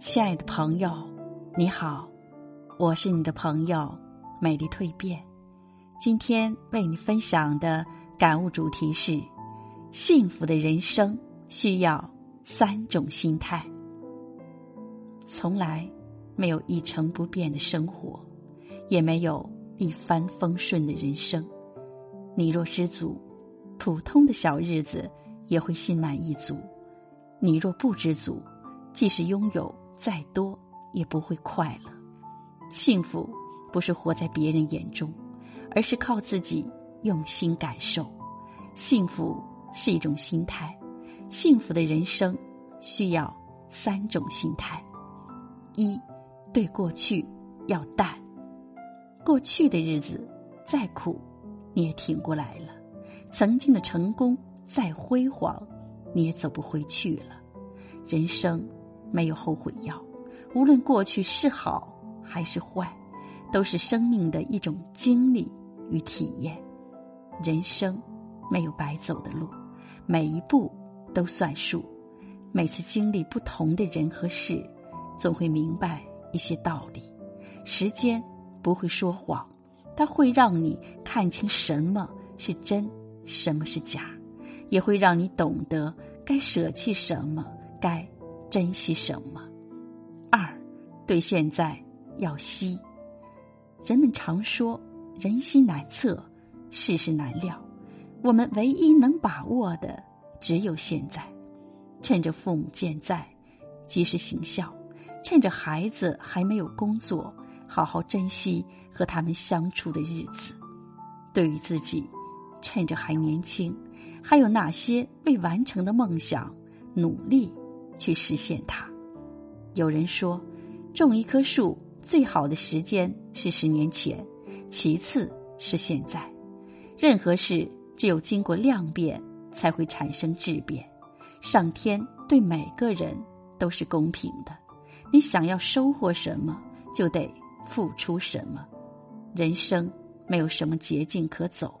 亲爱的朋友，你好，我是你的朋友美丽蜕变。今天为你分享的感悟主题是：幸福的人生需要三种心态。从来没有一成不变的生活，也没有一帆风顺的人生。你若知足，普通的小日子也会心满意足；你若不知足，即使拥有。再多也不会快乐。幸福不是活在别人眼中，而是靠自己用心感受。幸福是一种心态，幸福的人生需要三种心态：一，对过去要淡。过去的日子再苦，你也挺过来了；曾经的成功再辉煌，你也走不回去了。人生。没有后悔药，无论过去是好还是坏，都是生命的一种经历与体验。人生没有白走的路，每一步都算数。每次经历不同的人和事，总会明白一些道理。时间不会说谎，它会让你看清什么是真，什么是假，也会让你懂得该舍弃什么，该。珍惜什么？二，对现在要惜。人们常说人心难测，世事难料。我们唯一能把握的只有现在。趁着父母健在，及时行孝；趁着孩子还没有工作，好好珍惜和他们相处的日子。对于自己，趁着还年轻，还有那些未完成的梦想，努力。去实现它。有人说，种一棵树最好的时间是十年前，其次是现在。任何事只有经过量变，才会产生质变。上天对每个人都是公平的，你想要收获什么，就得付出什么。人生没有什么捷径可走，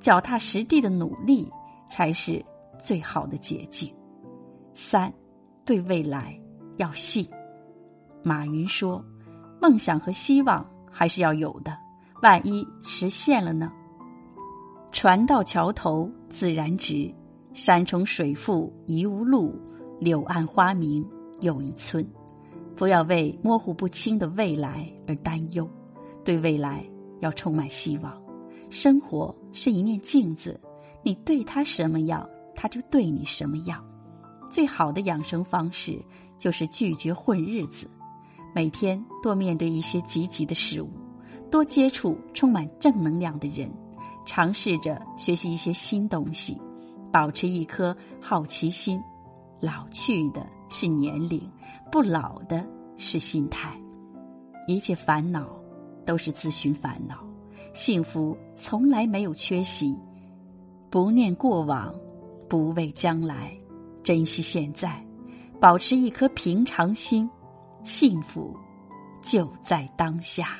脚踏实地的努力才是最好的捷径。三。对未来要信。马云说：“梦想和希望还是要有的，万一实现了呢？”船到桥头自然直，山重水复疑无路，柳暗花明又一村。不要为模糊不清的未来而担忧，对未来要充满希望。生活是一面镜子，你对它什么样，它就对你什么样。最好的养生方式就是拒绝混日子，每天多面对一些积极的事物，多接触充满正能量的人，尝试着学习一些新东西，保持一颗好奇心。老去的是年龄，不老的是心态。一切烦恼都是自寻烦恼，幸福从来没有缺席。不念过往，不畏将来。珍惜现在，保持一颗平常心，幸福就在当下。